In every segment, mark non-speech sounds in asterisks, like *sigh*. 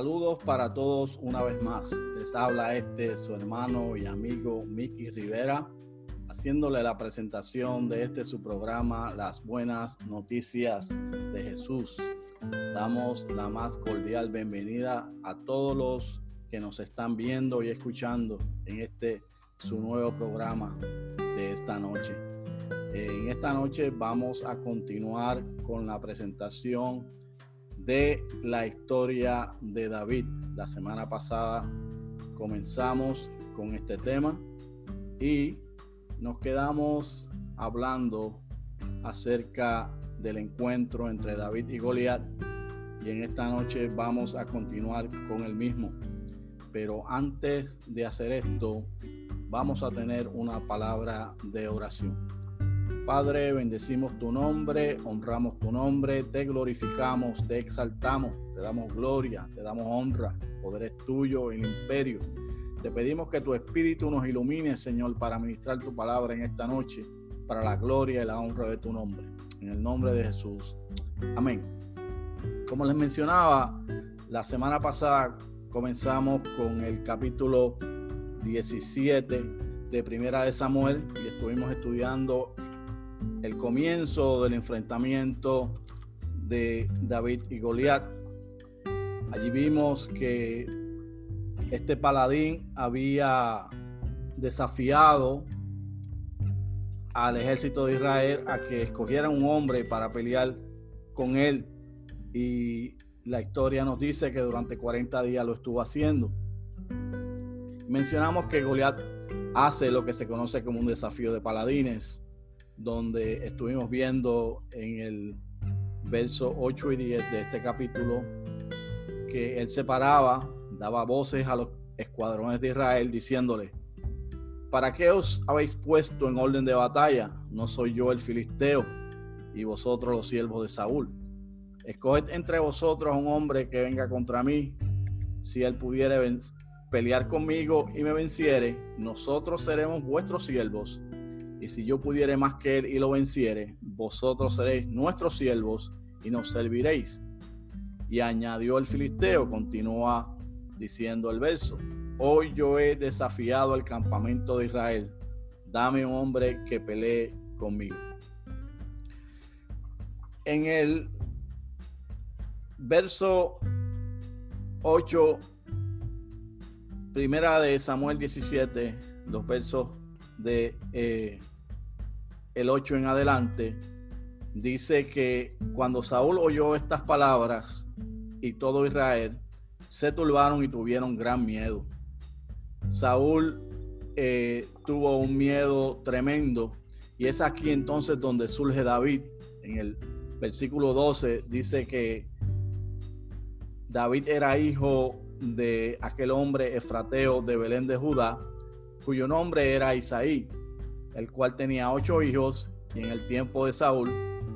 Saludos para todos una vez más. Les habla este su hermano y amigo Miki Rivera, haciéndole la presentación de este su programa Las Buenas Noticias de Jesús. Damos la más cordial bienvenida a todos los que nos están viendo y escuchando en este su nuevo programa de esta noche. En esta noche vamos a continuar con la presentación de la historia de David. La semana pasada comenzamos con este tema y nos quedamos hablando acerca del encuentro entre David y Goliat y en esta noche vamos a continuar con el mismo. Pero antes de hacer esto, vamos a tener una palabra de oración. Padre, bendecimos tu nombre, honramos tu nombre, te glorificamos, te exaltamos, te damos gloria, te damos honra, poder es tuyo, el imperio. Te pedimos que tu espíritu nos ilumine, Señor, para ministrar tu palabra en esta noche, para la gloria y la honra de tu nombre. En el nombre de Jesús. Amén. Como les mencionaba, la semana pasada comenzamos con el capítulo 17 de Primera de Samuel y estuvimos estudiando el comienzo del enfrentamiento de David y Goliat. Allí vimos que este paladín había desafiado al ejército de Israel a que escogiera un hombre para pelear con él y la historia nos dice que durante 40 días lo estuvo haciendo. Mencionamos que Goliat hace lo que se conoce como un desafío de paladines donde estuvimos viendo en el verso 8 y 10 de este capítulo que él se paraba, daba voces a los escuadrones de Israel diciéndole, ¿para qué os habéis puesto en orden de batalla? No soy yo el filisteo y vosotros los siervos de Saúl. Escoged entre vosotros un hombre que venga contra mí. Si él pudiere pelear conmigo y me venciere, nosotros seremos vuestros siervos y si yo pudiere más que él y lo venciere, vosotros seréis nuestros siervos y nos serviréis. Y añadió el filisteo, continúa diciendo el verso, hoy yo he desafiado al campamento de Israel, dame un hombre que pelee conmigo. En el verso 8, primera de Samuel 17, los versos de eh, el 8 en adelante, dice que cuando Saúl oyó estas palabras y todo Israel, se turbaron y tuvieron gran miedo. Saúl eh, tuvo un miedo tremendo y es aquí entonces donde surge David. En el versículo 12 dice que David era hijo de aquel hombre efrateo de Belén de Judá, cuyo nombre era Isaí el cual tenía ocho hijos, y en el tiempo de Saúl,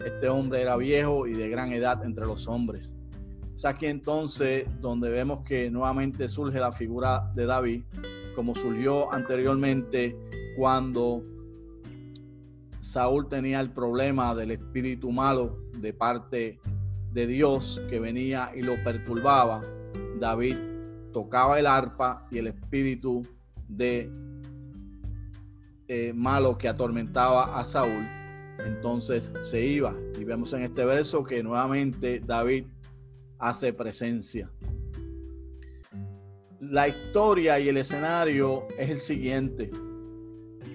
este hombre era viejo y de gran edad entre los hombres. Es aquí entonces donde vemos que nuevamente surge la figura de David, como surgió anteriormente cuando Saúl tenía el problema del espíritu malo de parte de Dios que venía y lo perturbaba. David tocaba el arpa y el espíritu de eh, malo que atormentaba a Saúl, entonces se iba. Y vemos en este verso que nuevamente David hace presencia. La historia y el escenario es el siguiente.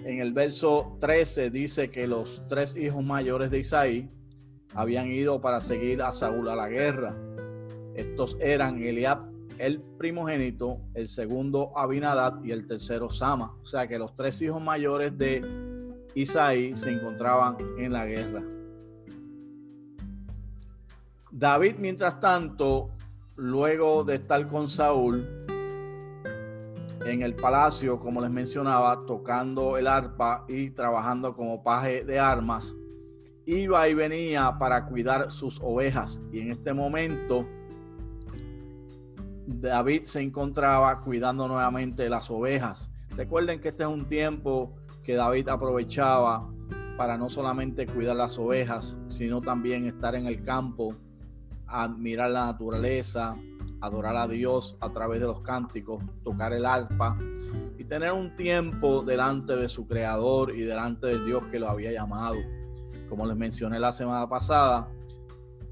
En el verso 13 dice que los tres hijos mayores de Isaí habían ido para seguir a Saúl a la guerra. Estos eran Eliab, el primogénito, el segundo Abinadad y el tercero Sama. O sea que los tres hijos mayores de Isaí se encontraban en la guerra. David, mientras tanto, luego de estar con Saúl en el palacio, como les mencionaba, tocando el arpa y trabajando como paje de armas, iba y venía para cuidar sus ovejas. Y en este momento, David se encontraba cuidando nuevamente las ovejas. Recuerden que este es un tiempo que David aprovechaba para no solamente cuidar las ovejas, sino también estar en el campo, admirar la naturaleza, adorar a Dios a través de los cánticos, tocar el arpa y tener un tiempo delante de su creador y delante del Dios que lo había llamado. Como les mencioné la semana pasada,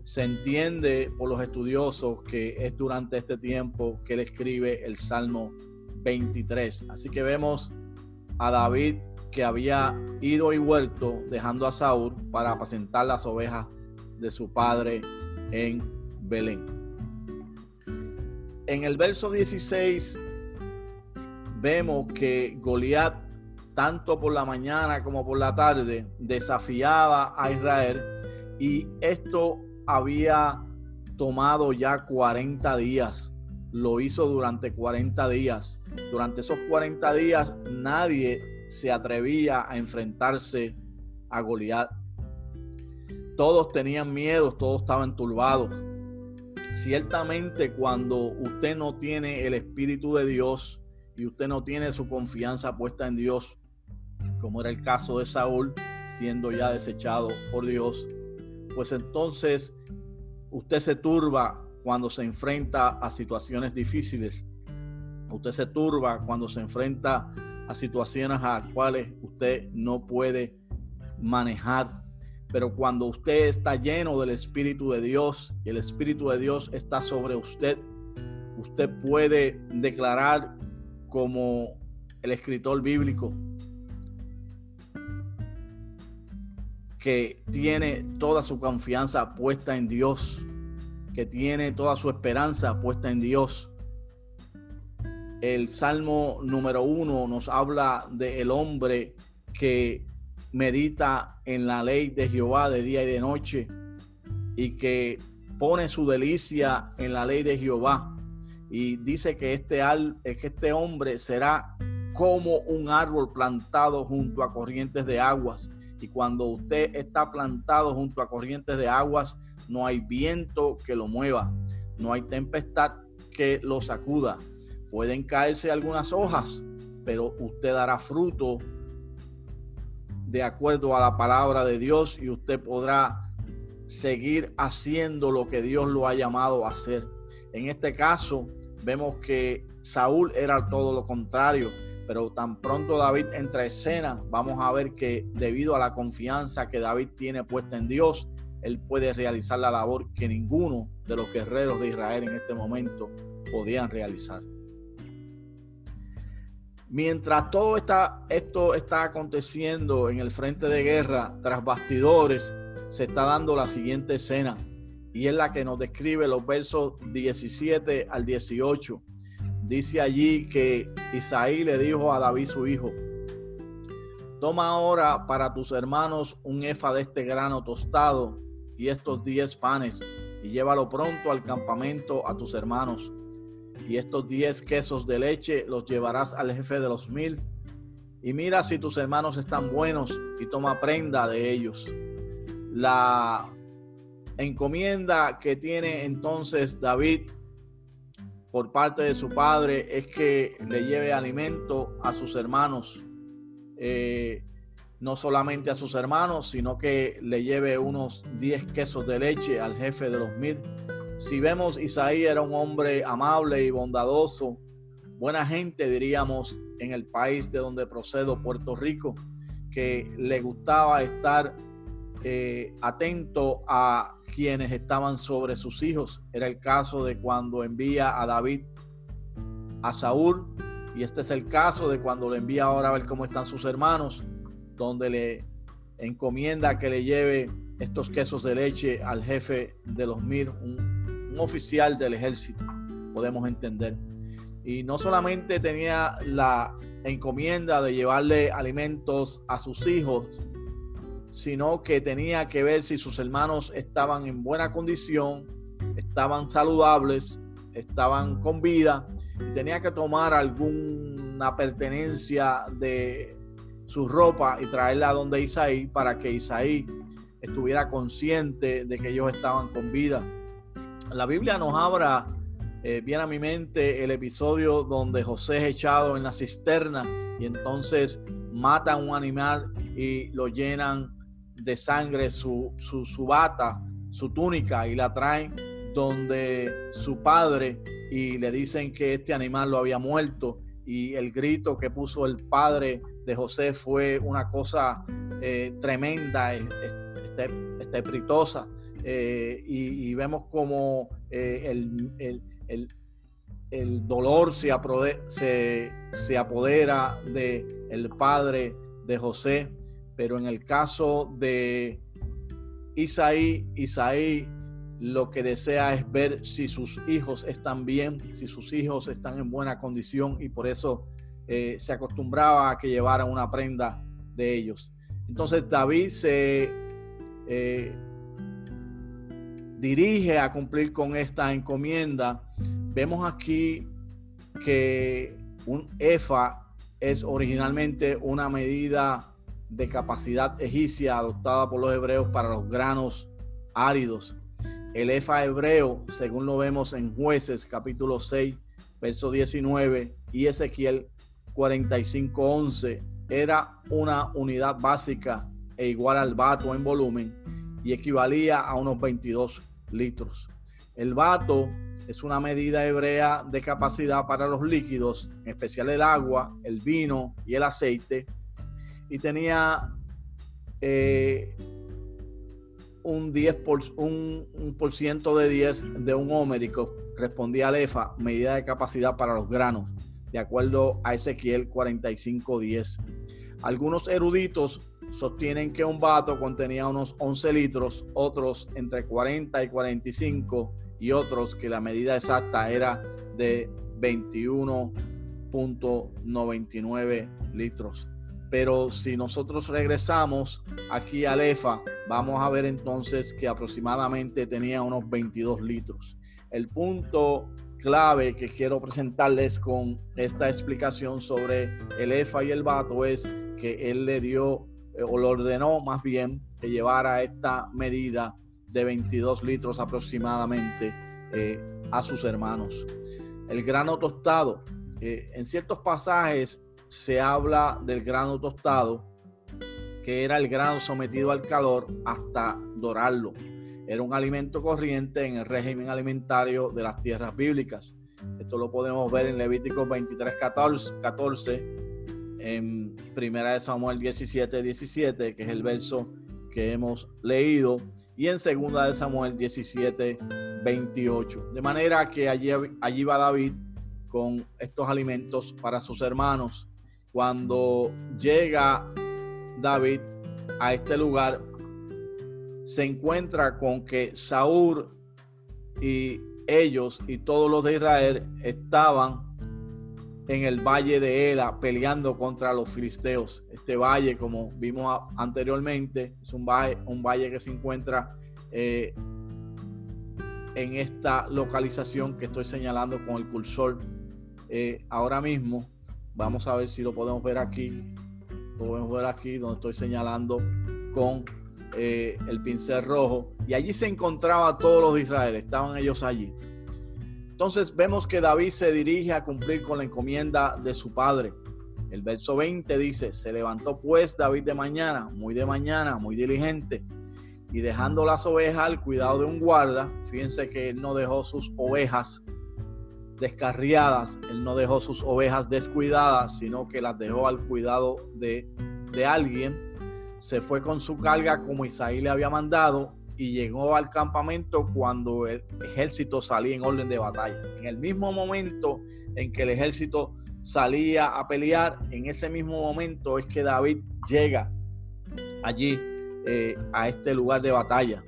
se entiende por los estudiosos que es durante este tiempo que él escribe el Salmo 23. Así que vemos a David que había ido y vuelto dejando a Saúl para apacentar las ovejas de su padre en Belén. En el verso 16 vemos que Goliat, tanto por la mañana como por la tarde, desafiaba a Israel y esto había tomado ya 40 días. Lo hizo durante 40 días. Durante esos 40 días nadie se atrevía a enfrentarse a Goliat. Todos tenían miedo, todos estaban turbados. Ciertamente cuando usted no tiene el Espíritu de Dios y usted no tiene su confianza puesta en Dios, como era el caso de Saúl, siendo ya desechado por Dios, pues entonces usted se turba cuando se enfrenta a situaciones difíciles. Usted se turba cuando se enfrenta a situaciones a las cuales usted no puede manejar. Pero cuando usted está lleno del Espíritu de Dios y el Espíritu de Dios está sobre usted, usted puede declarar como el escritor bíblico que tiene toda su confianza puesta en Dios, que tiene toda su esperanza puesta en Dios. El Salmo número uno nos habla del el hombre que medita en la ley de Jehová de día y de noche y que pone su delicia en la ley de Jehová. Y dice que este, que este hombre será como un árbol plantado junto a corrientes de aguas. Y cuando usted está plantado junto a corrientes de aguas, no hay viento que lo mueva, no hay tempestad que lo sacuda. Pueden caerse algunas hojas, pero usted dará fruto de acuerdo a la palabra de Dios y usted podrá seguir haciendo lo que Dios lo ha llamado a hacer. En este caso, vemos que Saúl era todo lo contrario, pero tan pronto David entra a escena, vamos a ver que debido a la confianza que David tiene puesta en Dios, él puede realizar la labor que ninguno de los guerreros de Israel en este momento podían realizar. Mientras todo está, esto está aconteciendo en el frente de guerra, tras bastidores, se está dando la siguiente escena y es la que nos describe los versos 17 al 18. Dice allí que Isaí le dijo a David su hijo, toma ahora para tus hermanos un efa de este grano tostado y estos diez panes y llévalo pronto al campamento a tus hermanos y estos diez quesos de leche los llevarás al jefe de los mil. Y mira si tus hermanos están buenos y toma prenda de ellos. La encomienda que tiene entonces David por parte de su padre es que le lleve alimento a sus hermanos. Eh, no solamente a sus hermanos, sino que le lleve unos 10 quesos de leche al jefe de los mil si vemos, Isaías era un hombre amable y bondadoso, buena gente, diríamos, en el país de donde procedo, Puerto Rico, que le gustaba estar eh, atento a quienes estaban sobre sus hijos. Era el caso de cuando envía a David a Saúl, y este es el caso de cuando le envía ahora a ver cómo están sus hermanos, donde le encomienda que le lleve estos quesos de leche al jefe de los Mir, un oficial del ejército, podemos entender. Y no solamente tenía la encomienda de llevarle alimentos a sus hijos, sino que tenía que ver si sus hermanos estaban en buena condición, estaban saludables, estaban con vida, y tenía que tomar alguna pertenencia de su ropa y traerla donde Isaí para que Isaí estuviera consciente de que ellos estaban con vida. La Biblia nos habla eh, bien a mi mente el episodio donde José es echado en la cisterna y entonces matan un animal y lo llenan de sangre su, su, su bata, su túnica y la traen donde su padre y le dicen que este animal lo había muerto y el grito que puso el padre de José fue una cosa eh, tremenda, estrepitosa. Eh, y, vemos como eh, el, el, dolor se, se, se apodera del el padre de José, pero en el caso de Isaí, Isaí lo que desea es ver si sus hijos están bien, si sus hijos están en buena condición y por eso eh, se acostumbraba a que llevara una prenda de ellos. Entonces David se eh, dirige a cumplir con esta encomienda. Vemos aquí que un EFA es originalmente una medida de capacidad egipcia adoptada por los hebreos para los granos áridos el EFA hebreo, según lo vemos en Jueces capítulo 6, verso 19 y Ezequiel 45, 11, era una unidad básica e igual al vato en volumen y equivalía a unos 22 litros. El vato es una medida hebrea de capacidad para los líquidos, en especial el agua, el vino y el aceite, y tenía eh, un 10 por, un, por ciento de 10 de un homérico respondía al EFA, medida de capacidad para los granos, de acuerdo a Ezequiel 45.10. Algunos eruditos sostienen que un vato contenía unos 11 litros, otros entre 40 y 45 y otros que la medida exacta era de 21.99 litros. Pero si nosotros regresamos aquí al EFA, vamos a ver entonces que aproximadamente tenía unos 22 litros. El punto clave que quiero presentarles con esta explicación sobre el EFA y el vato es que él le dio eh, o lo ordenó más bien que llevara esta medida de 22 litros aproximadamente eh, a sus hermanos. El grano tostado, eh, en ciertos pasajes se habla del grano tostado, que era el grano sometido al calor hasta dorarlo. Era un alimento corriente en el régimen alimentario de las tierras bíblicas. Esto lo podemos ver en Levítico 23, 14, en Primera de Samuel 17, 17, que es el verso que hemos leído, y en Segunda de Samuel 17, 28. De manera que allí, allí va David con estos alimentos para sus hermanos cuando llega David a este lugar, se encuentra con que Saúl y ellos y todos los de Israel estaban en el valle de Ela peleando contra los filisteos. Este valle, como vimos anteriormente, es un valle, un valle que se encuentra eh, en esta localización que estoy señalando con el cursor eh, ahora mismo. Vamos a ver si lo podemos ver aquí. Podemos ver aquí donde estoy señalando con eh, el pincel rojo. Y allí se encontraba todos los de Israel. Estaban ellos allí. Entonces vemos que David se dirige a cumplir con la encomienda de su padre. El verso 20 dice, se levantó pues David de mañana, muy de mañana, muy diligente, y dejando las ovejas al cuidado de un guarda, fíjense que él no dejó sus ovejas descarriadas. Él no dejó sus ovejas descuidadas, sino que las dejó al cuidado de, de alguien. Se fue con su carga como Isaí le había mandado y llegó al campamento cuando el ejército salía en orden de batalla. En el mismo momento en que el ejército salía a pelear, en ese mismo momento es que David llega allí eh, a este lugar de batalla.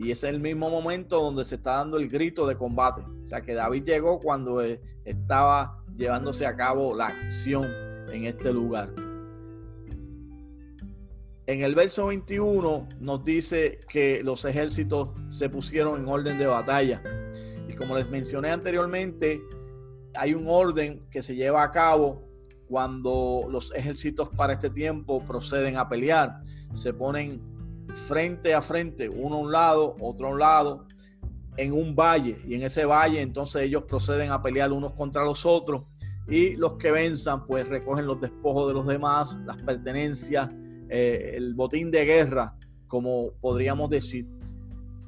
Y es el mismo momento donde se está dando el grito de combate. O sea que David llegó cuando eh, estaba llevándose a cabo la acción en este lugar. En el verso 21 nos dice que los ejércitos se pusieron en orden de batalla. Y como les mencioné anteriormente, hay un orden que se lleva a cabo cuando los ejércitos para este tiempo proceden a pelear. Se ponen frente a frente, uno a un lado, otro a un lado, en un valle. Y en ese valle entonces ellos proceden a pelear unos contra los otros. Y los que venzan pues recogen los despojos de los demás, las pertenencias, eh, el botín de guerra, como podríamos decir.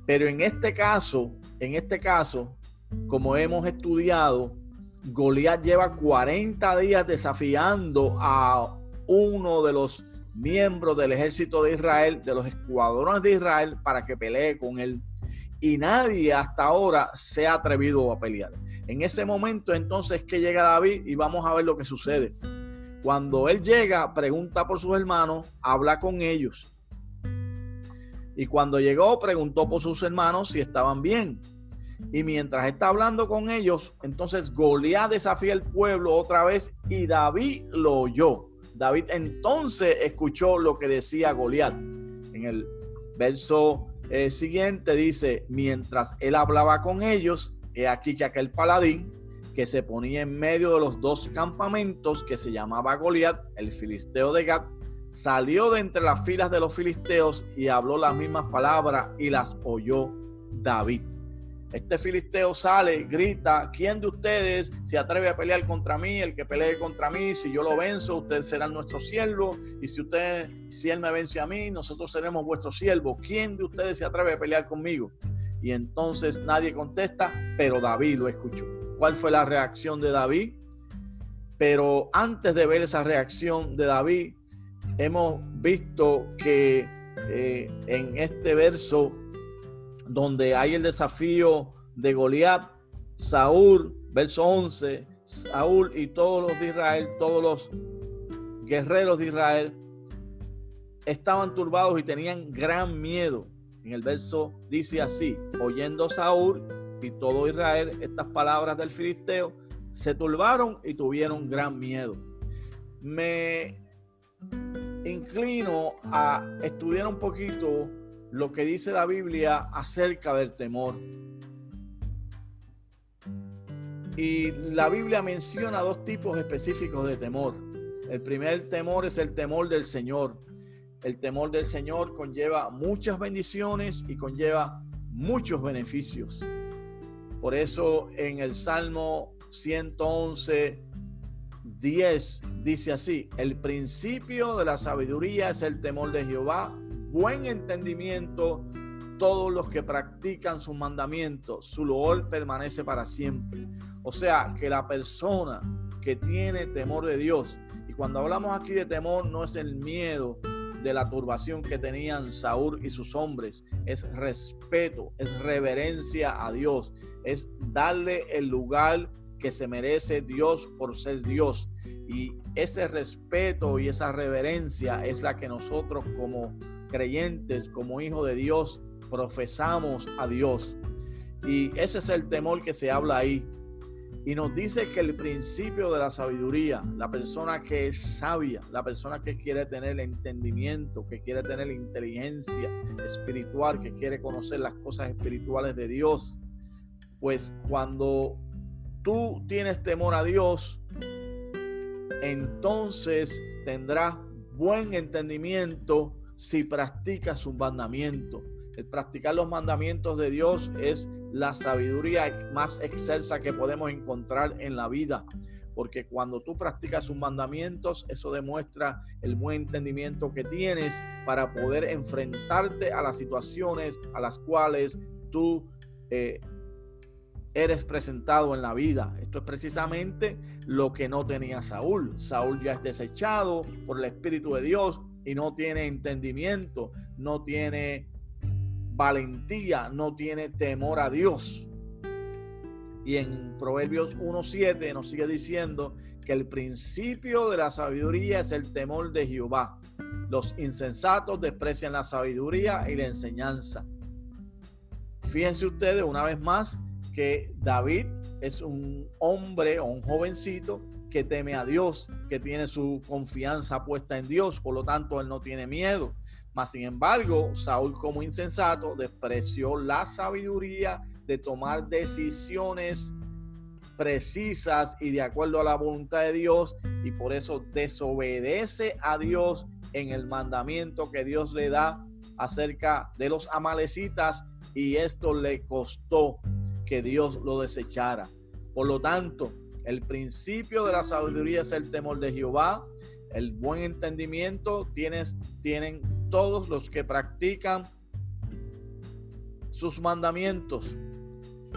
Pero en este caso, en este caso, como hemos estudiado, Goliat lleva 40 días desafiando a uno de los miembros del ejército de Israel, de los escuadrones de Israel, para que pelee con él. Y nadie hasta ahora se ha atrevido a pelear. En ese momento entonces que llega David y vamos a ver lo que sucede. Cuando él llega, pregunta por sus hermanos, habla con ellos. Y cuando llegó, preguntó por sus hermanos si estaban bien. Y mientras está hablando con ellos, entonces Goliat desafía al pueblo otra vez y David lo oyó. David entonces escuchó lo que decía Goliat. En el verso eh, siguiente dice, mientras él hablaba con ellos, he aquí que aquel paladín que se ponía en medio de los dos campamentos que se llamaba Goliat, el filisteo de Gad, salió de entre las filas de los filisteos y habló las mismas palabras y las oyó David. Este filisteo sale, grita, ¿quién de ustedes se atreve a pelear contra mí? El que pelee contra mí, si yo lo venzo, ustedes serán nuestros siervos. Y si usted, si él me vence a mí, nosotros seremos vuestros siervos. ¿Quién de ustedes se atreve a pelear conmigo? Y entonces nadie contesta, pero David lo escuchó. ¿Cuál fue la reacción de David? Pero antes de ver esa reacción de David, hemos visto que eh, en este verso donde hay el desafío de Goliat, Saúl, verso 11, Saúl y todos los de Israel, todos los guerreros de Israel estaban turbados y tenían gran miedo. En el verso dice así, oyendo Saúl y todo Israel estas palabras del filisteo, se turbaron y tuvieron gran miedo. Me inclino a estudiar un poquito lo que dice la Biblia acerca del temor. Y la Biblia menciona dos tipos específicos de temor. El primer temor es el temor del Señor. El temor del Señor conlleva muchas bendiciones y conlleva muchos beneficios. Por eso en el Salmo 111, 10 dice así, el principio de la sabiduría es el temor de Jehová buen entendimiento todos los que practican sus mandamientos. Su loor permanece para siempre. O sea, que la persona que tiene temor de Dios, y cuando hablamos aquí de temor, no es el miedo de la turbación que tenían Saúl y sus hombres, es respeto, es reverencia a Dios, es darle el lugar que se merece Dios por ser Dios. Y ese respeto y esa reverencia es la que nosotros como creyentes, como hijos de Dios, profesamos a Dios. Y ese es el temor que se habla ahí. Y nos dice que el principio de la sabiduría, la persona que es sabia, la persona que quiere tener entendimiento, que quiere tener inteligencia espiritual, que quiere conocer las cosas espirituales de Dios, pues cuando tú tienes temor a Dios, entonces tendrás buen entendimiento si practicas sus mandamientos. El practicar los mandamientos de Dios es la sabiduría más excelsa que podemos encontrar en la vida. Porque cuando tú practicas sus mandamientos, eso demuestra el buen entendimiento que tienes para poder enfrentarte a las situaciones a las cuales tú eh, eres presentado en la vida. Esto es precisamente lo que no tenía Saúl. Saúl ya es desechado por el Espíritu de Dios y no tiene entendimiento, no tiene valentía, no tiene temor a Dios. Y en Proverbios 1.7 nos sigue diciendo que el principio de la sabiduría es el temor de Jehová. Los insensatos desprecian la sabiduría y la enseñanza. Fíjense ustedes una vez más que David es un hombre o un jovencito que teme a Dios, que tiene su confianza puesta en Dios, por lo tanto él no tiene miedo. Mas sin embargo, Saúl como insensato despreció la sabiduría de tomar decisiones precisas y de acuerdo a la voluntad de Dios y por eso desobedece a Dios en el mandamiento que Dios le da acerca de los amalecitas y esto le costó que Dios lo desechara. Por lo tanto, el principio de la sabiduría es el temor de Jehová. El buen entendimiento tienes, tienen todos los que practican sus mandamientos.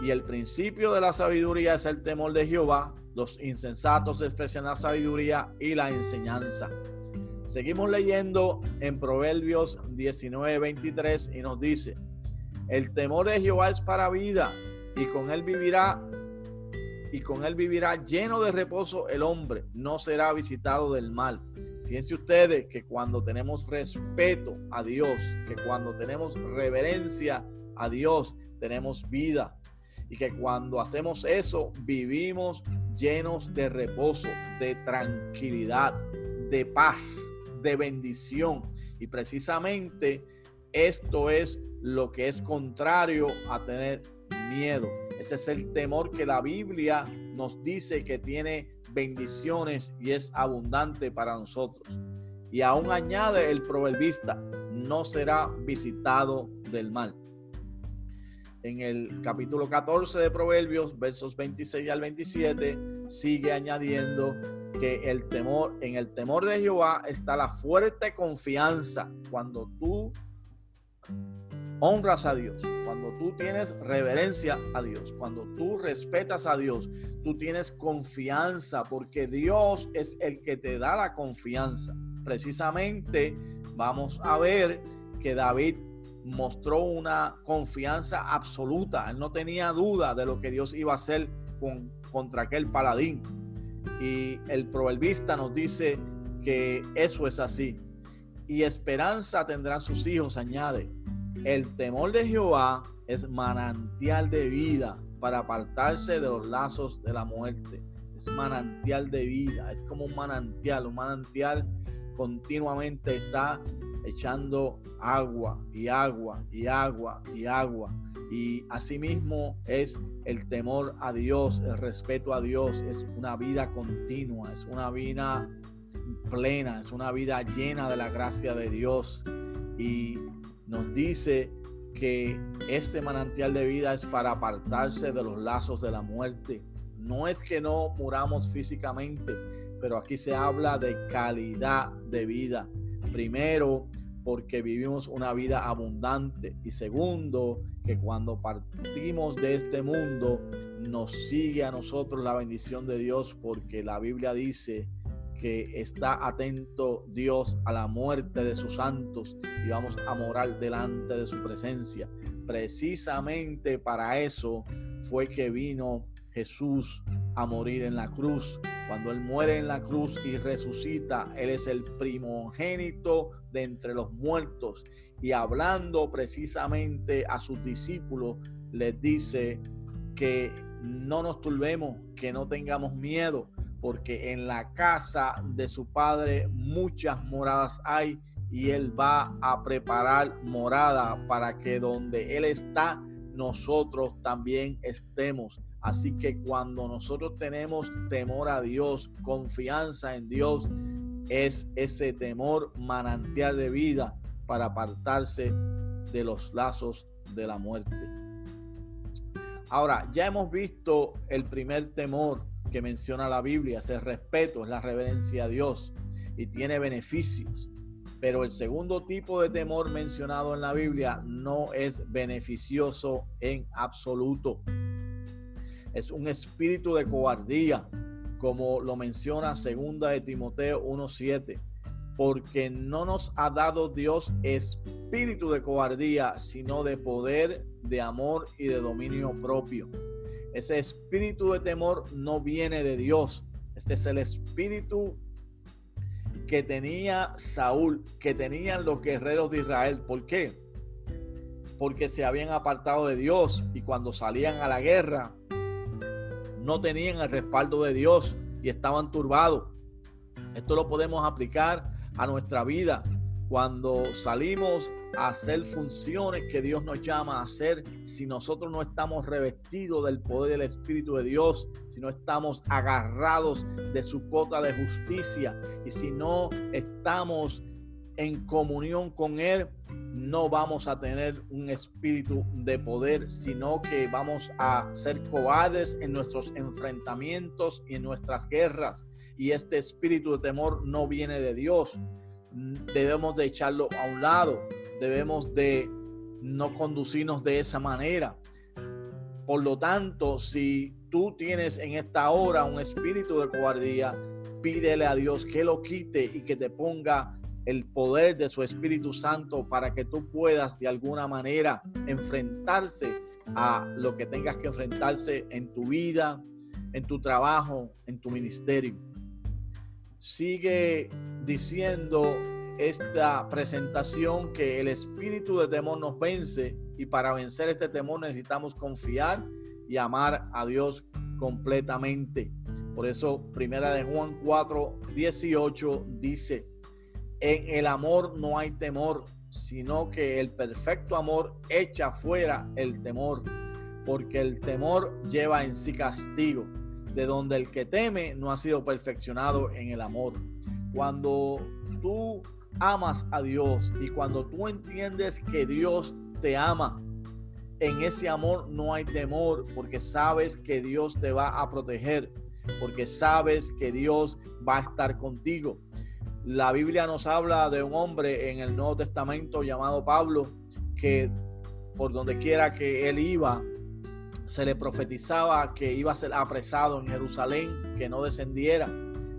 Y el principio de la sabiduría es el temor de Jehová. Los insensatos desprecian la sabiduría y la enseñanza. Seguimos leyendo en Proverbios 19, 23 y nos dice, el temor de Jehová es para vida y con él vivirá y con él vivirá lleno de reposo el hombre, no será visitado del mal. Fíjense ustedes que cuando tenemos respeto a Dios, que cuando tenemos reverencia a Dios, tenemos vida. Y que cuando hacemos eso, vivimos llenos de reposo, de tranquilidad, de paz, de bendición. Y precisamente esto es lo que es contrario a tener miedo. Ese es el temor que la Biblia nos dice que tiene bendiciones y es abundante para nosotros. Y aún añade el proverbista, no será visitado del mal. En el capítulo 14 de Proverbios, versos 26 al 27, sigue añadiendo que el temor, en el temor de Jehová está la fuerte confianza. Cuando tú honras a Dios, cuando tú tienes reverencia a Dios, cuando tú respetas a Dios, tú tienes confianza porque Dios es el que te da la confianza. Precisamente vamos a ver que David mostró una confianza absoluta. Él no tenía duda de lo que Dios iba a hacer con, contra aquel paladín. Y el proverbista nos dice que eso es así. Y esperanza tendrán sus hijos, añade. El temor de Jehová es manantial de vida para apartarse de los lazos de la muerte. Es manantial de vida, es como un manantial. Un manantial continuamente está echando agua y agua y agua y agua. Y asimismo es el temor a Dios, el respeto a Dios, es una vida continua, es una vida plena, es una vida llena de la gracia de Dios. Y nos dice que este manantial de vida es para apartarse de los lazos de la muerte. No es que no muramos físicamente, pero aquí se habla de calidad de vida. Primero, porque vivimos una vida abundante. Y segundo, que cuando partimos de este mundo, nos sigue a nosotros la bendición de Dios, porque la Biblia dice que está atento Dios a la muerte de sus santos y vamos a morar delante de su presencia. Precisamente para eso fue que vino Jesús a morir en la cruz. Cuando Él muere en la cruz y resucita, Él es el primogénito de entre los muertos. Y hablando precisamente a sus discípulos, les dice que no nos turbemos, que no tengamos miedo, porque en la casa de su padre muchas moradas hay y él va a preparar morada para que donde él está, nosotros también estemos. Así que cuando nosotros tenemos temor a Dios, confianza en Dios, es ese temor manantial de vida para apartarse de los lazos de la muerte. Ahora, ya hemos visto el primer temor que menciona la Biblia, es el respeto, es la reverencia a Dios y tiene beneficios. Pero el segundo tipo de temor mencionado en la Biblia no es beneficioso en absoluto. Es un espíritu de cobardía, como lo menciona segunda de Timoteo 1:7, porque no nos ha dado Dios espíritu de cobardía, sino de poder, de amor y de dominio propio. Ese espíritu de temor no viene de Dios. Este es el espíritu que tenía Saúl, que tenían los guerreros de Israel. ¿Por qué? Porque se habían apartado de Dios y cuando salían a la guerra no tenían el respaldo de Dios y estaban turbados. Esto lo podemos aplicar a nuestra vida cuando salimos a hacer funciones que Dios nos llama a hacer, si nosotros no estamos revestidos del poder del Espíritu de Dios, si no estamos agarrados de su cota de justicia y si no estamos en comunión con Él, no vamos a tener un espíritu de poder, sino que vamos a ser cobardes en nuestros enfrentamientos y en nuestras guerras. Y este espíritu de temor no viene de Dios debemos de echarlo a un lado, debemos de no conducirnos de esa manera. Por lo tanto, si tú tienes en esta hora un espíritu de cobardía, pídele a Dios que lo quite y que te ponga el poder de su Espíritu Santo para que tú puedas de alguna manera enfrentarse a lo que tengas que enfrentarse en tu vida, en tu trabajo, en tu ministerio. Sigue diciendo esta presentación que el espíritu de temor nos vence y para vencer este temor necesitamos confiar y amar a Dios completamente. Por eso, primera de Juan 4, 18 dice, en el amor no hay temor, sino que el perfecto amor echa fuera el temor, porque el temor lleva en sí castigo, de donde el que teme no ha sido perfeccionado en el amor. Cuando tú amas a Dios y cuando tú entiendes que Dios te ama, en ese amor no hay temor porque sabes que Dios te va a proteger, porque sabes que Dios va a estar contigo. La Biblia nos habla de un hombre en el Nuevo Testamento llamado Pablo que por donde quiera que él iba, se le profetizaba que iba a ser apresado en Jerusalén, que no descendiera.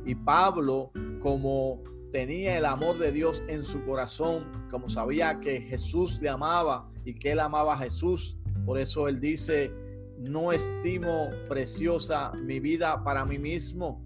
Y Pablo, como tenía el amor de Dios en su corazón, como sabía que Jesús le amaba y que él amaba a Jesús. Por eso él dice, no estimo preciosa mi vida para mí mismo.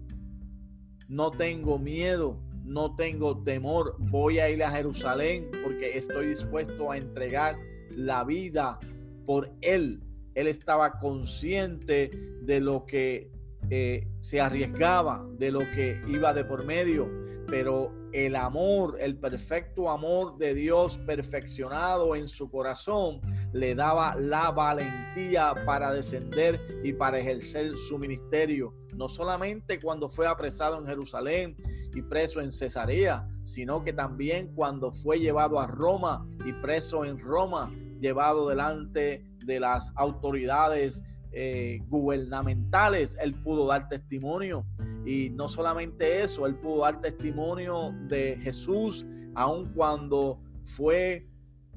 No tengo miedo, no tengo temor. Voy a ir a Jerusalén porque estoy dispuesto a entregar la vida por él. Él estaba consciente de lo que eh, se arriesgaba, de lo que iba de por medio, pero el amor, el perfecto amor de Dios perfeccionado en su corazón, le daba la valentía para descender y para ejercer su ministerio. No solamente cuando fue apresado en Jerusalén y preso en Cesarea, sino que también cuando fue llevado a Roma y preso en Roma, llevado delante de las autoridades eh, gubernamentales, él pudo dar testimonio. Y no solamente eso, él pudo dar testimonio de Jesús, aun cuando fue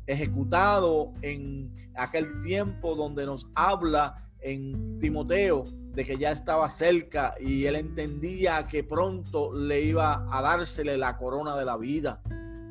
ejecutado en aquel tiempo donde nos habla en Timoteo de que ya estaba cerca y él entendía que pronto le iba a dársele la corona de la vida.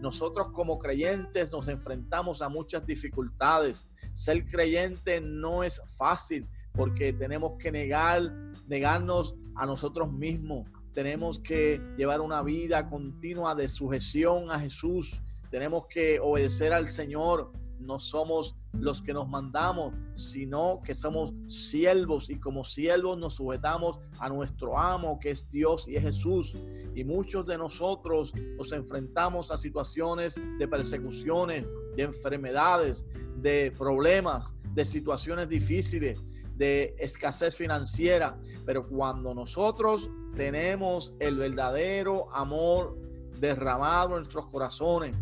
Nosotros como creyentes nos enfrentamos a muchas dificultades. Ser creyente no es fácil porque tenemos que negar, negarnos a nosotros mismos. Tenemos que llevar una vida continua de sujeción a Jesús. Tenemos que obedecer al Señor. No somos los que nos mandamos, sino que somos siervos y como siervos nos sujetamos a nuestro amo, que es Dios y es Jesús. Y muchos de nosotros nos enfrentamos a situaciones de persecuciones, de enfermedades, de problemas, de situaciones difíciles de escasez financiera, pero cuando nosotros tenemos el verdadero amor derramado en nuestros corazones,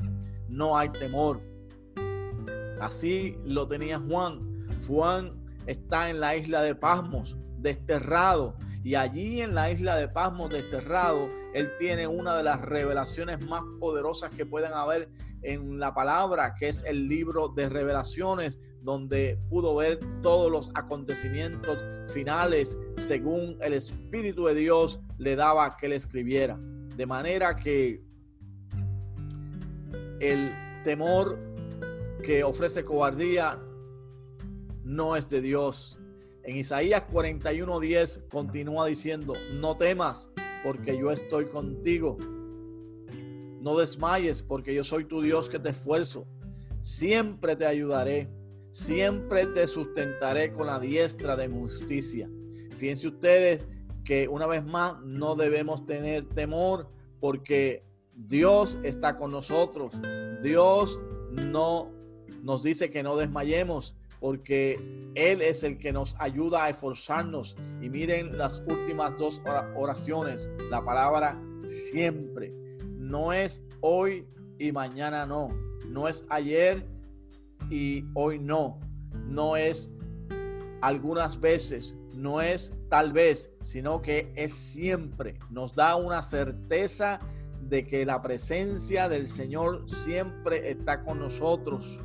no hay temor. Así lo tenía Juan. Juan está en la isla de Pasmos, desterrado, y allí en la isla de Pasmos, desterrado, él tiene una de las revelaciones más poderosas que pueden haber en la palabra, que es el libro de revelaciones, donde pudo ver todos los acontecimientos finales según el Espíritu de Dios le daba que le escribiera. De manera que el temor que ofrece cobardía no es de Dios. En Isaías 41:10 continúa diciendo, no temas porque yo estoy contigo. No desmayes porque yo soy tu Dios que te esfuerzo. Siempre te ayudaré siempre te sustentaré con la diestra de justicia. Fíjense ustedes que una vez más no debemos tener temor porque Dios está con nosotros. Dios no nos dice que no desmayemos porque Él es el que nos ayuda a esforzarnos. Y miren las últimas dos oraciones. La palabra siempre. No es hoy y mañana no. No es ayer y hoy no. No es algunas veces, no es tal vez, sino que es siempre. Nos da una certeza de que la presencia del Señor siempre está con nosotros.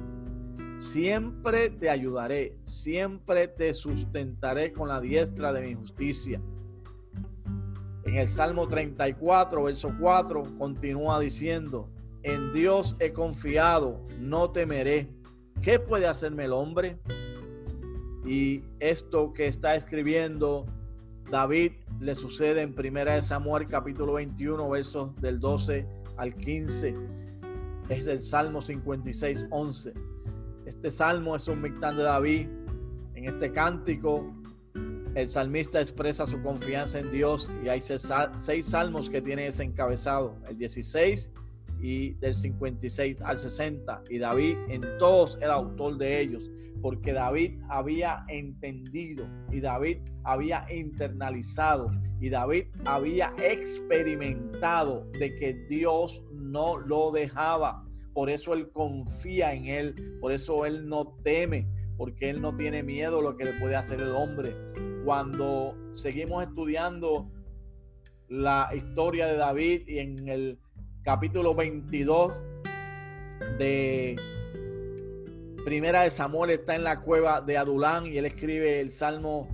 Siempre te ayudaré, siempre te sustentaré con la diestra de mi justicia. En el Salmo 34, verso 4, continúa diciendo, en Dios he confiado, no temeré. ¿Qué puede hacerme el hombre? Y esto que está escribiendo David le sucede en Primera de Samuel capítulo 21 versos del 12 al 15. Es el Salmo 56, 11. Este salmo es un dictán de David. En este cántico, el salmista expresa su confianza en Dios y hay seis salmos que tiene ese encabezado. El 16 y del 56 al 60. Y David en todos el autor de ellos, porque David había entendido y David había internalizado y David había experimentado de que Dios no lo dejaba. Por eso él confía en él, por eso él no teme, porque él no tiene miedo a lo que le puede hacer el hombre. Cuando seguimos estudiando la historia de David y en el capítulo 22 de Primera de Samuel está en la cueva de Adulán y él escribe el Salmo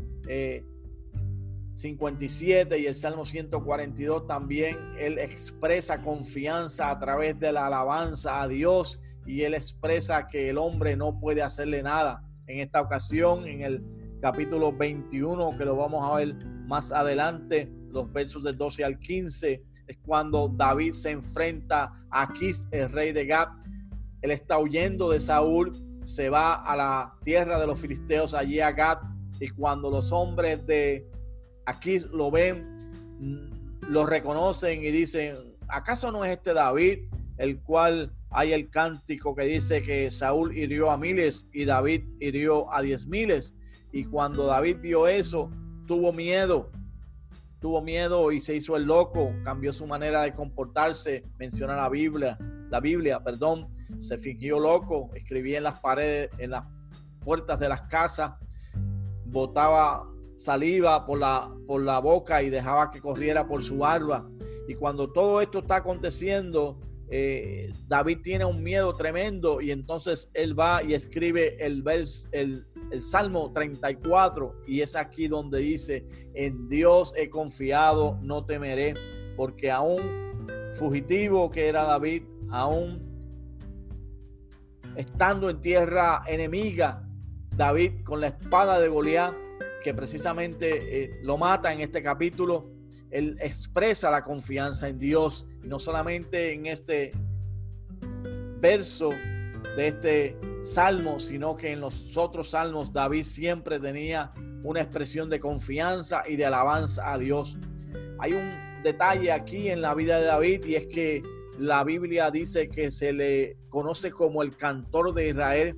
57 eh, y el Salmo 142 también. Él expresa confianza a través de la alabanza a Dios y él expresa que el hombre no puede hacerle nada. En esta ocasión, en el capítulo 21, que lo vamos a ver más adelante, los versos del 12 al 15, es cuando David se enfrenta a Aquis, el rey de Gad. Él está huyendo de Saúl, se va a la tierra de los filisteos, allí a Gad, y cuando los hombres de Aquis lo ven, lo reconocen y dicen, ¿acaso no es este David, el cual hay el cántico que dice que Saúl hirió a miles y David hirió a diez miles? Y cuando David vio eso, tuvo miedo tuvo miedo y se hizo el loco, cambió su manera de comportarse, menciona la Biblia, la Biblia, perdón, se fingió loco, escribía en las paredes, en las puertas de las casas, botaba saliva por la, por la boca y dejaba que corriera por su barba. Y cuando todo esto está aconteciendo, eh, David tiene un miedo tremendo y entonces él va y escribe el, vers, el, el Salmo 34 y es aquí donde dice, en Dios he confiado, no temeré, porque aún fugitivo que era David, aún estando en tierra enemiga, David con la espada de Goliat, que precisamente eh, lo mata en este capítulo, él expresa la confianza en Dios, no solamente en este verso de este salmo, sino que en los otros salmos David siempre tenía una expresión de confianza y de alabanza a Dios. Hay un detalle aquí en la vida de David y es que la Biblia dice que se le conoce como el cantor de Israel,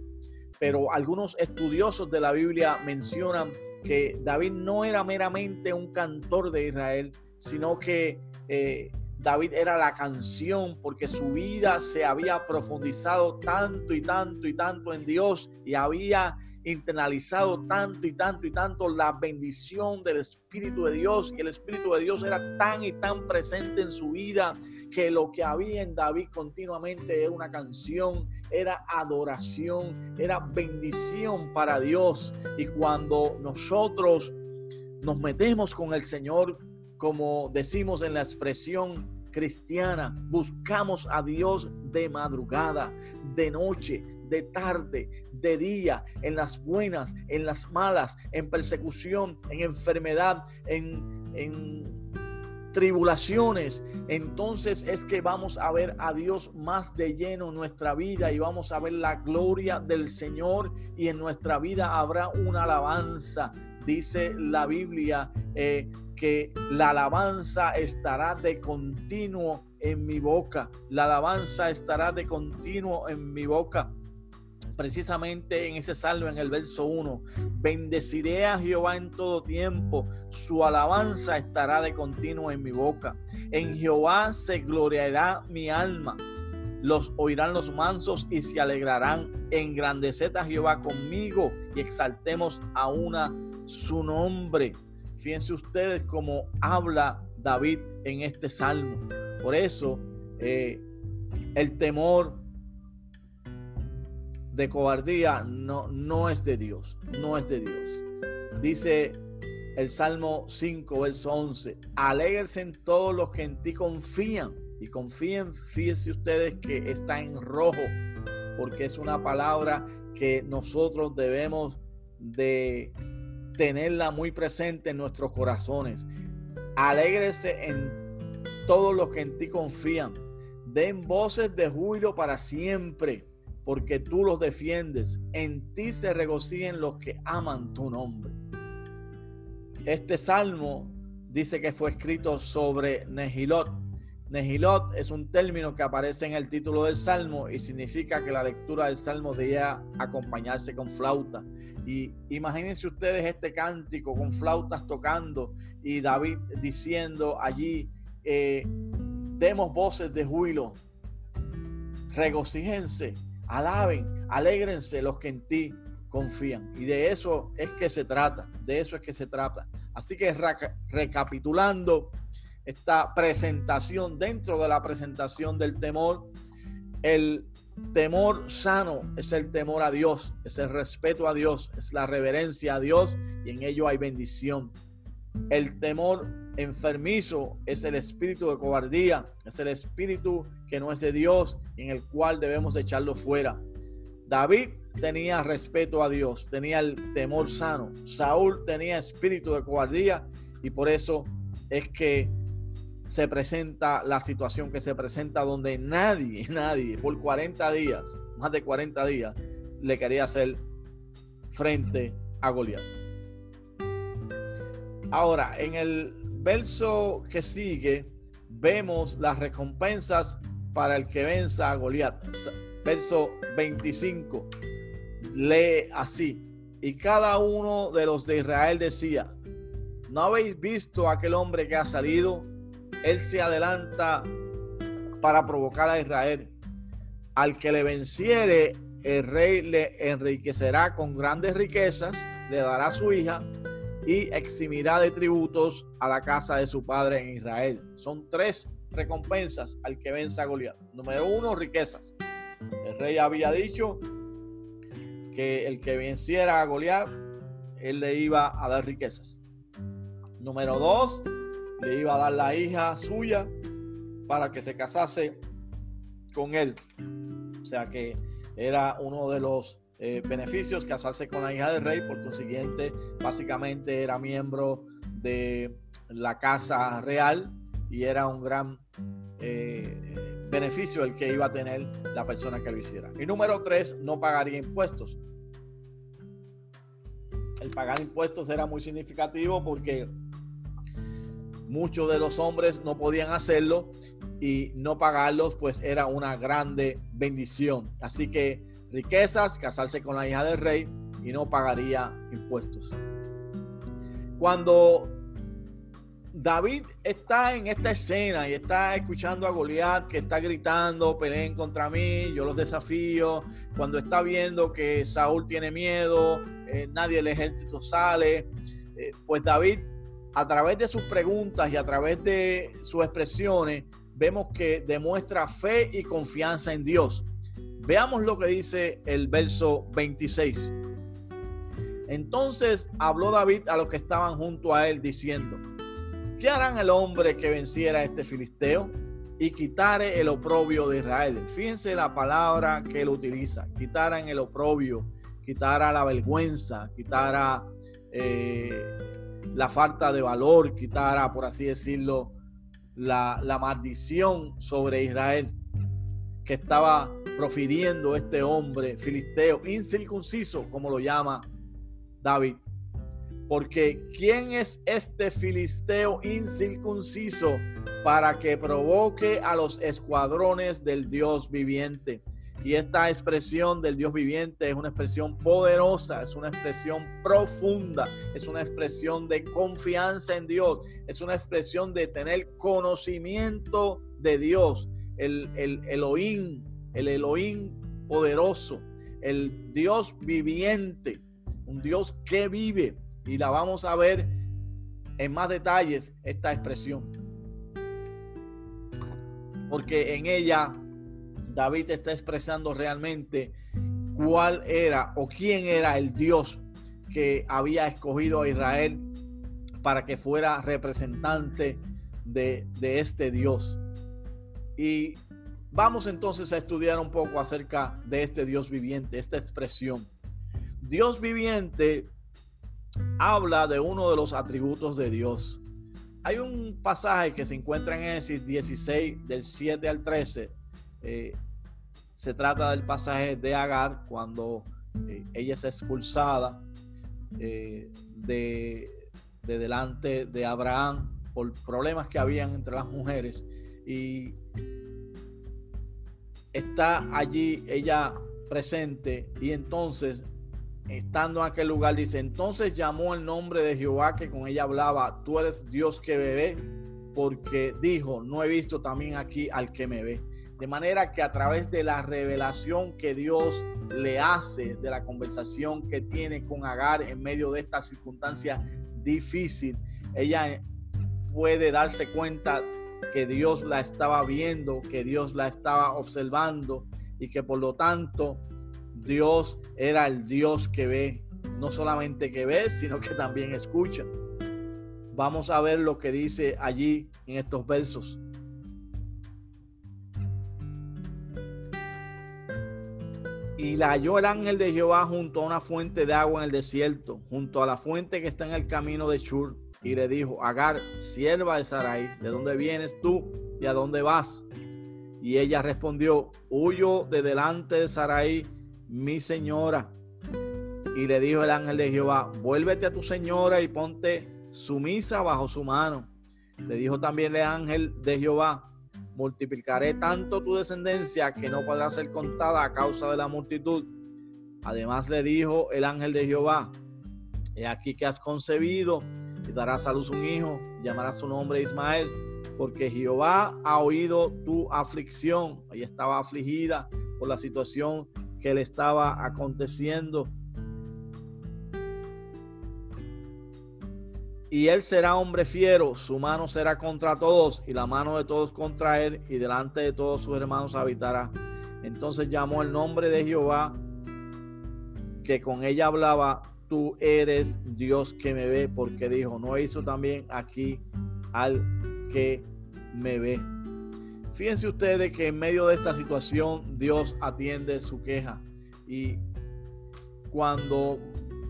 pero algunos estudiosos de la Biblia mencionan que David no era meramente un cantor de Israel, sino que eh, David era la canción porque su vida se había profundizado tanto y tanto y tanto en Dios y había internalizado tanto y tanto y tanto la bendición del Espíritu de Dios y el Espíritu de Dios era tan y tan presente en su vida que lo que había en David continuamente era una canción, era adoración, era bendición para Dios. Y cuando nosotros nos metemos con el Señor como decimos en la expresión cristiana, buscamos a Dios de madrugada, de noche, de tarde, de día, en las buenas, en las malas, en persecución, en enfermedad, en, en tribulaciones, entonces es que vamos a ver a Dios más de lleno en nuestra vida y vamos a ver la gloria del Señor y en nuestra vida habrá una alabanza. Dice la Biblia, eh, que la alabanza estará de continuo en mi boca. La alabanza estará de continuo en mi boca. Precisamente en ese salmo, en el verso 1, bendeciré a Jehová en todo tiempo, su alabanza estará de continuo en mi boca. En Jehová se gloriará mi alma, los oirán los mansos y se alegrarán. Engrandeced a Jehová conmigo y exaltemos a una su nombre. Fíjense ustedes cómo habla David en este salmo. Por eso, eh, el temor de cobardía no, no es de Dios, no es de Dios. Dice el Salmo 5, verso 11, alégrense en todos los que en ti confían y confíen, fíjense ustedes que está en rojo, porque es una palabra que nosotros debemos de tenerla muy presente en nuestros corazones. Alégrese en todos los que en ti confían. Den voces de júbilo para siempre, porque tú los defiendes. En ti se regocijen los que aman tu nombre. Este salmo dice que fue escrito sobre Nehilot. Nehilot es un término que aparece en el título del salmo y significa que la lectura del salmo debía acompañarse con flauta. Y imagínense ustedes este cántico con flautas tocando y David diciendo allí, eh, demos voces de júbilo, regocíjense, alaben, alégrense los que en ti confían. Y de eso es que se trata, de eso es que se trata. Así que recapitulando esta presentación, dentro de la presentación del temor, el temor sano es el temor a Dios, es el respeto a Dios, es la reverencia a Dios y en ello hay bendición. El temor enfermizo es el espíritu de cobardía, es el espíritu que no es de Dios y en el cual debemos echarlo fuera. David tenía respeto a Dios, tenía el temor sano. Saúl tenía espíritu de cobardía y por eso es que se presenta la situación que se presenta donde nadie, *laughs* nadie, por 40 días, más de 40 días, le quería hacer frente a Goliat. Ahora, en el verso que sigue, vemos las recompensas para el que venza a Goliat. Verso 25 lee así. Y cada uno de los de Israel decía, ¿no habéis visto a aquel hombre que ha salido? Él se adelanta para provocar a Israel. Al que le venciere, el rey le enriquecerá con grandes riquezas, le dará su hija y eximirá de tributos a la casa de su padre en Israel. Son tres recompensas al que venza a Goliat. Número uno, riquezas. El rey había dicho, que el que venciera a Goliat, él le iba a dar riquezas. Número dos, le iba a dar la hija suya para que se casase con él. O sea que era uno de los eh, beneficios casarse con la hija del rey, por consiguiente, básicamente era miembro de la casa real y era un gran eh, beneficio el que iba a tener la persona que lo hiciera. Y número tres, no pagaría impuestos. El pagar impuestos era muy significativo porque muchos de los hombres no podían hacerlo y no pagarlos pues era una grande bendición. Así que riquezas, casarse con la hija del rey y no pagaría impuestos. Cuando David está en esta escena y está escuchando a Goliat que está gritando, peleen contra mí, yo los desafío. Cuando está viendo que Saúl tiene miedo, eh, nadie del ejército sale, eh, pues David, a través de sus preguntas y a través de sus expresiones, vemos que demuestra fe y confianza en Dios. Veamos lo que dice el verso 26. Entonces habló David a los que estaban junto a él diciendo, ¿Qué harán el hombre que venciera a este filisteo y quitare el oprobio de Israel? Fíjense la palabra que él utiliza, quitaran el oprobio, quitara la vergüenza, quitara eh, la falta de valor, quitara, por así decirlo, la, la maldición sobre Israel que estaba profiriendo este hombre filisteo, incircunciso, como lo llama David. Porque ¿quién es este filisteo incircunciso para que provoque a los escuadrones del Dios viviente? Y esta expresión del Dios viviente es una expresión poderosa, es una expresión profunda, es una expresión de confianza en Dios, es una expresión de tener conocimiento de Dios, el, el Elohim, el Elohim poderoso, el Dios viviente, un Dios que vive, y la vamos a ver en más detalles esta expresión. Porque en ella David está expresando realmente cuál era o quién era el Dios que había escogido a Israel para que fuera representante de, de este Dios. Y vamos entonces a estudiar un poco acerca de este Dios viviente, esta expresión. Dios viviente habla de uno de los atributos de Dios. Hay un pasaje que se encuentra en Génesis 16, del 7 al 13. Eh, se trata del pasaje de Agar, cuando eh, ella es expulsada eh, de, de delante de Abraham por problemas que habían entre las mujeres. Y está allí ella presente y entonces estando en aquel lugar, dice, entonces llamó el nombre de Jehová que con ella hablaba, tú eres Dios que me ve, porque dijo, no he visto también aquí al que me ve. De manera que a través de la revelación que Dios le hace, de la conversación que tiene con Agar en medio de esta circunstancia difícil, ella puede darse cuenta que Dios la estaba viendo, que Dios la estaba observando y que por lo tanto Dios era el Dios que ve, no solamente que ve, sino que también escucha. Vamos a ver lo que dice allí en estos versos. Y la halló el ángel de Jehová junto a una fuente de agua en el desierto, junto a la fuente que está en el camino de Shur. Y le dijo, Agar, sierva de Sarai, ¿de dónde vienes tú y a dónde vas? Y ella respondió, huyo de delante de Sarai mi señora. Y le dijo el ángel de Jehová, vuélvete a tu señora y ponte sumisa bajo su mano. Le dijo también el ángel de Jehová, multiplicaré tanto tu descendencia que no podrá ser contada a causa de la multitud. Además le dijo el ángel de Jehová, he aquí que has concebido y darás a luz un hijo, llamarás su nombre Ismael, porque Jehová ha oído tu aflicción. Ella estaba afligida por la situación que le estaba aconteciendo. Y él será hombre fiero, su mano será contra todos y la mano de todos contra él y delante de todos sus hermanos habitará. Entonces llamó el nombre de Jehová que con ella hablaba, eres Dios que me ve, porque dijo, no hizo también aquí al que me ve. Fíjense ustedes que en medio de esta situación Dios atiende su queja. Y cuando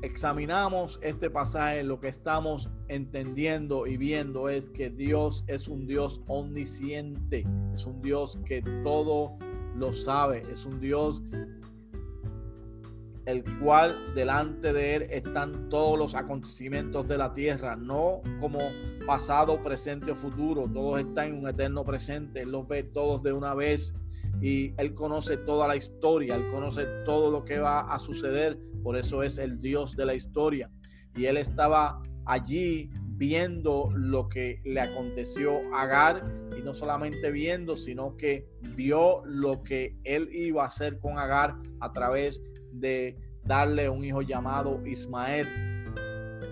examinamos este pasaje, lo que estamos entendiendo y viendo es que Dios es un Dios omnisciente, es un Dios que todo lo sabe, es un Dios el cual delante de él están todos los acontecimientos de la tierra, no como pasado, presente o futuro, todos están en un eterno presente, él los ve todos de una vez y él conoce toda la historia, él conoce todo lo que va a suceder, por eso es el Dios de la historia. Y él estaba allí viendo lo que le aconteció a Agar y no solamente viendo, sino que vio lo que él iba a hacer con Agar a través de darle un hijo llamado Ismael.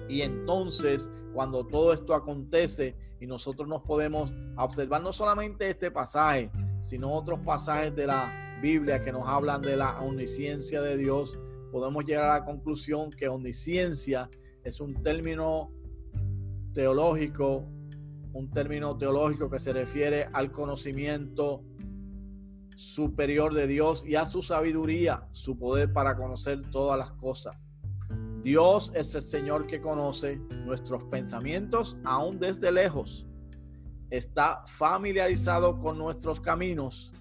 Y entonces, cuando todo esto acontece y nosotros nos podemos observar no solamente este pasaje, sino otros pasajes de la Biblia que nos hablan de la omnisciencia de Dios, podemos llegar a la conclusión que omnisciencia es un término teológico, un término teológico que se refiere al conocimiento superior de Dios y a su sabiduría, su poder para conocer todas las cosas. Dios es el Señor que conoce nuestros pensamientos aún desde lejos. Está familiarizado con nuestros caminos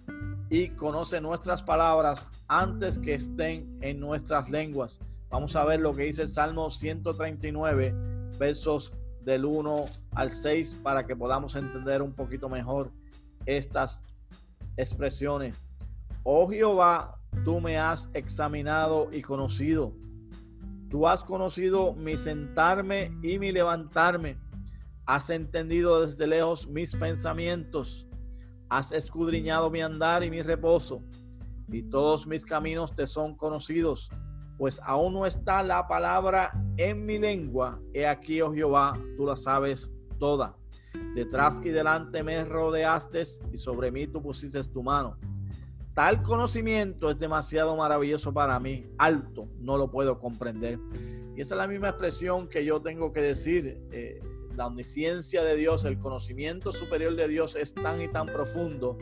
y conoce nuestras palabras antes que estén en nuestras lenguas. Vamos a ver lo que dice el Salmo 139, versos del 1 al 6, para que podamos entender un poquito mejor estas expresiones. Oh Jehová, tú me has examinado y conocido. Tú has conocido mi sentarme y mi levantarme. Has entendido desde lejos mis pensamientos. Has escudriñado mi andar y mi reposo. Y todos mis caminos te son conocidos. Pues aún no está la palabra en mi lengua. He aquí, oh Jehová, tú la sabes toda. Detrás y delante me rodeaste y sobre mí tú pusiste tu mano. tal conocimiento es demasiado maravilloso para mí, alto, no lo puedo comprender. Y esa es la misma expresión que yo tengo que decir. Eh, la omnisciencia de Dios, el conocimiento superior de Dios es tan y tan profundo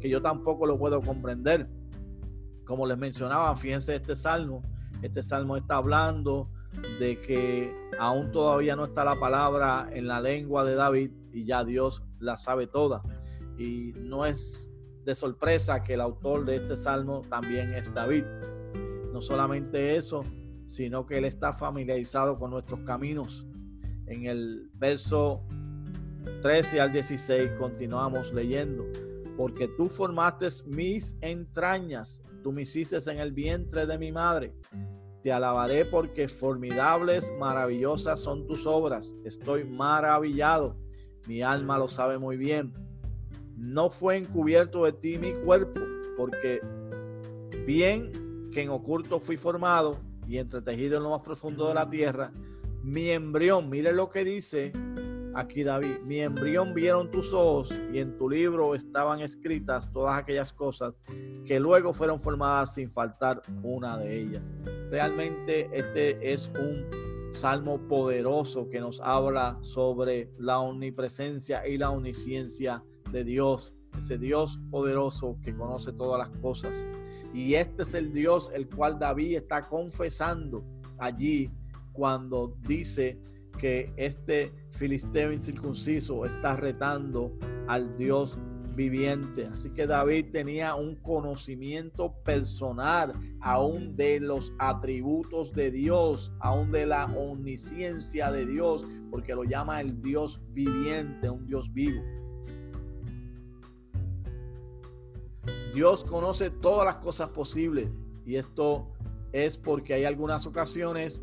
que yo tampoco lo puedo comprender. Como les mencionaba, fíjense este salmo. Este salmo está hablando de que aún todavía no está la palabra en la lengua de David y ya Dios la sabe toda. Y no es de sorpresa que el autor de este salmo también es David. No solamente eso, sino que él está familiarizado con nuestros caminos. En el verso 13 al 16 continuamos leyendo, porque tú formaste mis entrañas, tú me hiciste en el vientre de mi madre. Te alabaré porque formidables, maravillosas son tus obras. Estoy maravillado. Mi alma lo sabe muy bien. No fue encubierto de ti mi cuerpo, porque bien que en oculto fui formado y entretejido en lo más profundo de la tierra, mi embrión, mire lo que dice aquí David, mi embrión vieron tus ojos y en tu libro estaban escritas todas aquellas cosas que luego fueron formadas sin faltar una de ellas. Realmente este es un salmo poderoso que nos habla sobre la omnipresencia y la omnisciencia de Dios, ese Dios poderoso que conoce todas las cosas. Y este es el Dios el cual David está confesando allí cuando dice que este filisteo incircunciso está retando al Dios viviente. Así que David tenía un conocimiento personal aún de los atributos de Dios, aún de la omnisciencia de Dios, porque lo llama el Dios viviente, un Dios vivo. Dios conoce todas las cosas posibles y esto es porque hay algunas ocasiones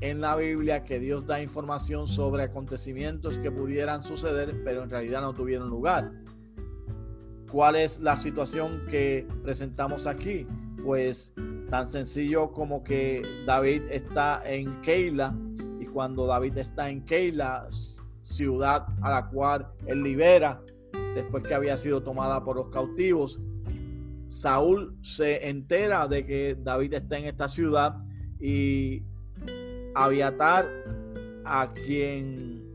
en la Biblia que Dios da información sobre acontecimientos que pudieran suceder, pero en realidad no tuvieron lugar. ¿Cuál es la situación que presentamos aquí? Pues tan sencillo como que David está en Keila y cuando David está en Keila, ciudad a la cual él libera después que había sido tomada por los cautivos, Saúl se entera de que David está en esta ciudad y Aviatar, a quien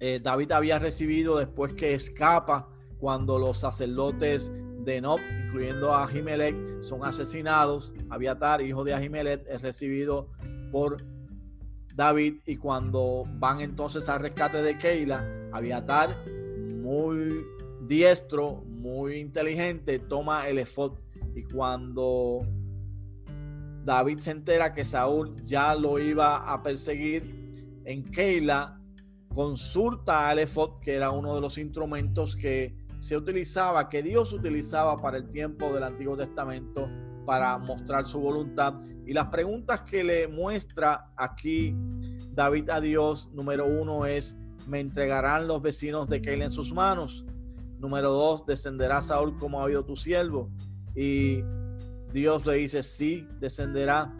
eh, David había recibido después que escapa cuando los sacerdotes de Nob, incluyendo a Ahimelech, son asesinados. Aviatar, hijo de Ahimelech, es recibido por David y cuando van entonces al rescate de Keila, Aviatar, muy diestro, muy inteligente, toma el efod y cuando David se entera que Saúl ya lo iba a perseguir en Keila, consulta al efod, que era uno de los instrumentos que se utilizaba, que Dios utilizaba para el tiempo del Antiguo Testamento para mostrar su voluntad. Y las preguntas que le muestra aquí David a Dios, número uno es, ¿me entregarán los vecinos de Keila en sus manos? Número dos, ¿descenderá Saúl como ha oído tu siervo? Y Dios le dice, sí, descenderá.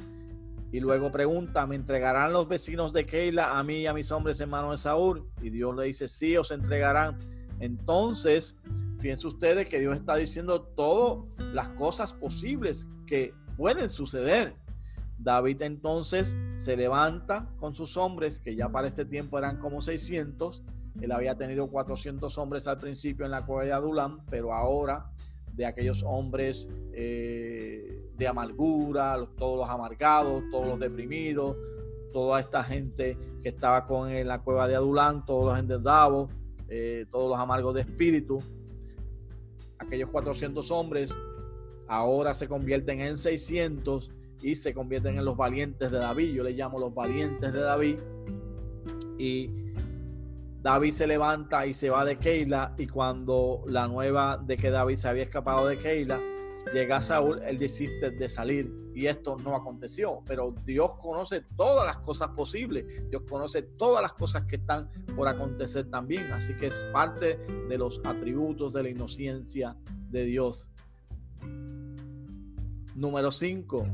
Y luego pregunta, ¿me entregarán los vecinos de Keila a mí y a mis hombres hermanos de Saúl? Y Dios le dice, sí, os entregarán. Entonces, fíjense ustedes que Dios está diciendo todas las cosas posibles que pueden suceder. David entonces se levanta con sus hombres, que ya para este tiempo eran como 600. Él había tenido 400 hombres al principio en la cueva de Adulam, pero ahora de aquellos hombres eh, de amargura, todos los amargados, todos los deprimidos, toda esta gente que estaba con en la cueva de Adulán, todos los endeudados, eh, todos los amargos de espíritu. Aquellos 400 hombres ahora se convierten en 600 y se convierten en los valientes de David. Yo les llamo los valientes de David. Y David se levanta y se va de Keila y cuando la nueva de que David se había escapado de Keila llega Saúl, él desiste de salir y esto no aconteció, pero Dios conoce todas las cosas posibles, Dios conoce todas las cosas que están por acontecer también, así que es parte de los atributos de la inocencia de Dios. Número 5.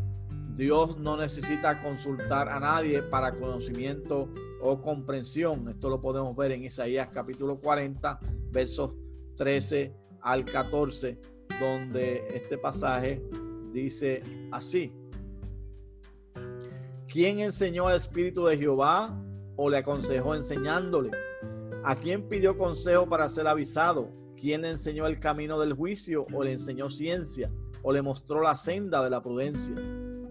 Dios no necesita consultar a nadie para conocimiento o comprensión. Esto lo podemos ver en Isaías capítulo 40, versos 13 al 14. Donde este pasaje dice así. ¿Quién enseñó al Espíritu de Jehová o le aconsejó enseñándole? ¿A quién pidió consejo para ser avisado? ¿Quién le enseñó el camino del juicio o le enseñó ciencia o le mostró la senda de la prudencia?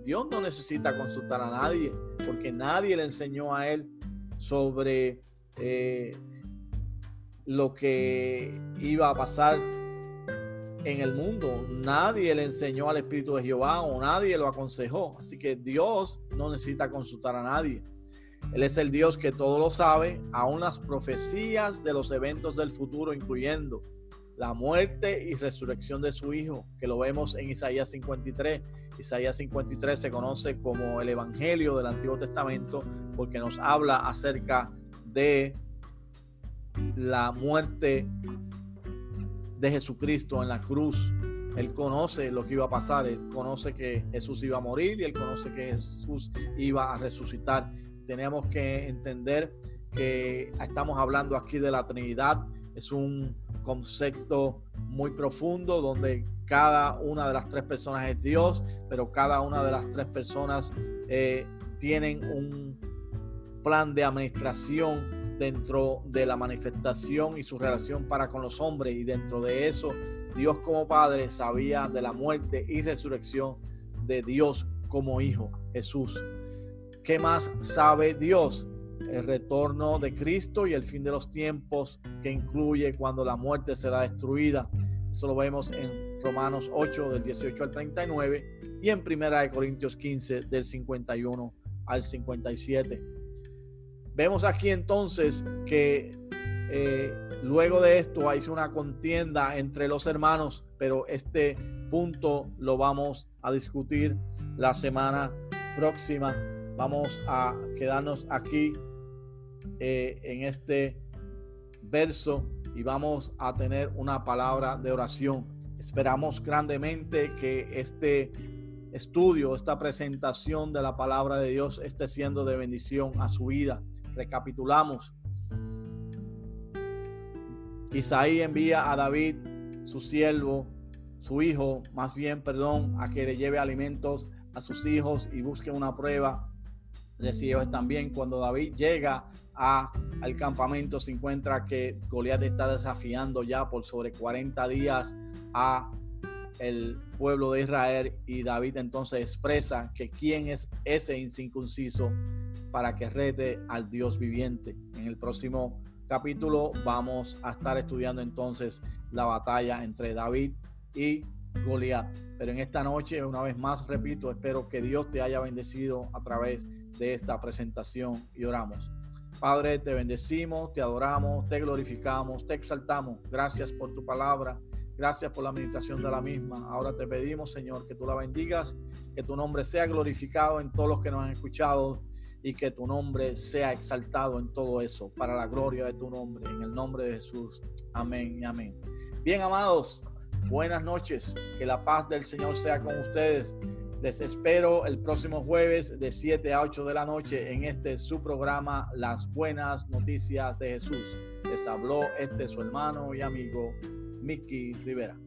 Dios no necesita consultar a nadie porque nadie le enseñó a él sobre eh, lo que iba a pasar en el mundo. Nadie le enseñó al Espíritu de Jehová o nadie lo aconsejó. Así que Dios no necesita consultar a nadie. Él es el Dios que todo lo sabe, aún las profecías de los eventos del futuro, incluyendo la muerte y resurrección de su Hijo, que lo vemos en Isaías 53. Isaías 53 se conoce como el Evangelio del Antiguo Testamento porque nos habla acerca de la muerte de Jesucristo en la cruz. Él conoce lo que iba a pasar, él conoce que Jesús iba a morir y él conoce que Jesús iba a resucitar. Tenemos que entender que estamos hablando aquí de la Trinidad. Es un concepto muy profundo donde cada una de las tres personas es Dios, pero cada una de las tres personas eh, tienen un plan de administración dentro de la manifestación y su relación para con los hombres. Y dentro de eso, Dios como Padre sabía de la muerte y resurrección de Dios como Hijo, Jesús. ¿Qué más sabe Dios? El retorno de Cristo y el fin de los tiempos que incluye cuando la muerte será destruida. Eso lo vemos en Romanos 8 del 18 al 39 y en Primera de Corintios 15 del 51 al 57. Vemos aquí entonces que eh, luego de esto hay una contienda entre los hermanos, pero este punto lo vamos a discutir la semana próxima. Vamos a quedarnos aquí eh, en este verso y vamos a tener una palabra de oración. Esperamos grandemente que este estudio, esta presentación de la palabra de Dios esté siendo de bendición a su vida. Recapitulamos. Isaí envía a David, su siervo, su hijo, más bien, perdón, a que le lleve alimentos a sus hijos y busque una prueba de si ellos están bien. Cuando David llega a, al campamento, se encuentra que Goliat está desafiando ya por sobre 40 días a el pueblo de Israel y David entonces expresa que quién es ese incircunciso para que rete al Dios viviente. En el próximo capítulo vamos a estar estudiando entonces la batalla entre David y Goliat. Pero en esta noche, una vez más, repito, espero que Dios te haya bendecido a través de esta presentación y oramos. Padre, te bendecimos, te adoramos, te glorificamos, te exaltamos. Gracias por tu palabra. Gracias por la administración de la misma. Ahora te pedimos, Señor, que tú la bendigas, que tu nombre sea glorificado en todos los que nos han escuchado y que tu nombre sea exaltado en todo eso, para la gloria de tu nombre, en el nombre de Jesús. Amén y amén. Bien, amados, buenas noches, que la paz del Señor sea con ustedes. Les espero el próximo jueves de 7 a 8 de la noche en este su programa Las Buenas Noticias de Jesús. Les habló este su hermano y amigo Mickey Rivera.